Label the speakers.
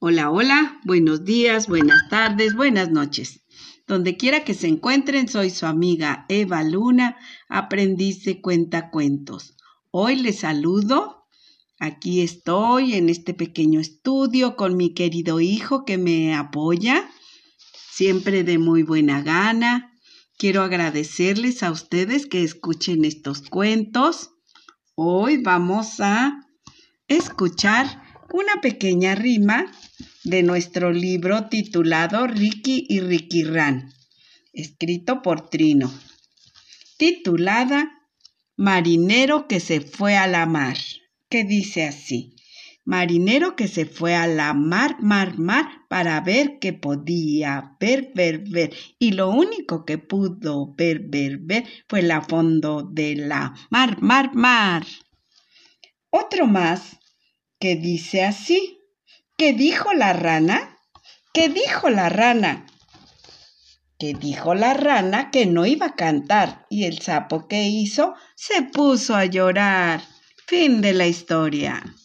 Speaker 1: Hola, hola, buenos días, buenas tardes, buenas noches. Donde quiera que se encuentren, soy su amiga Eva Luna, aprendiz de cuentacuentos. Hoy les saludo. Aquí estoy en este pequeño estudio con mi querido hijo que me apoya, siempre de muy buena gana. Quiero agradecerles a ustedes que escuchen estos cuentos. Hoy vamos a escuchar una pequeña rima de nuestro libro titulado Ricky y Ricky Ran, escrito por Trino, titulada Marinero que se fue a la mar, que dice así. Marinero que se fue a la mar, mar, mar, para ver qué podía ver, ver, ver. Y lo único que pudo ver, ver, ver fue la fondo de la mar, mar, mar. Otro más que dice así. ¿Qué dijo la rana? ¿Qué dijo la rana? Que dijo la rana que no iba a cantar y el sapo que hizo se puso a llorar. Fin de la historia.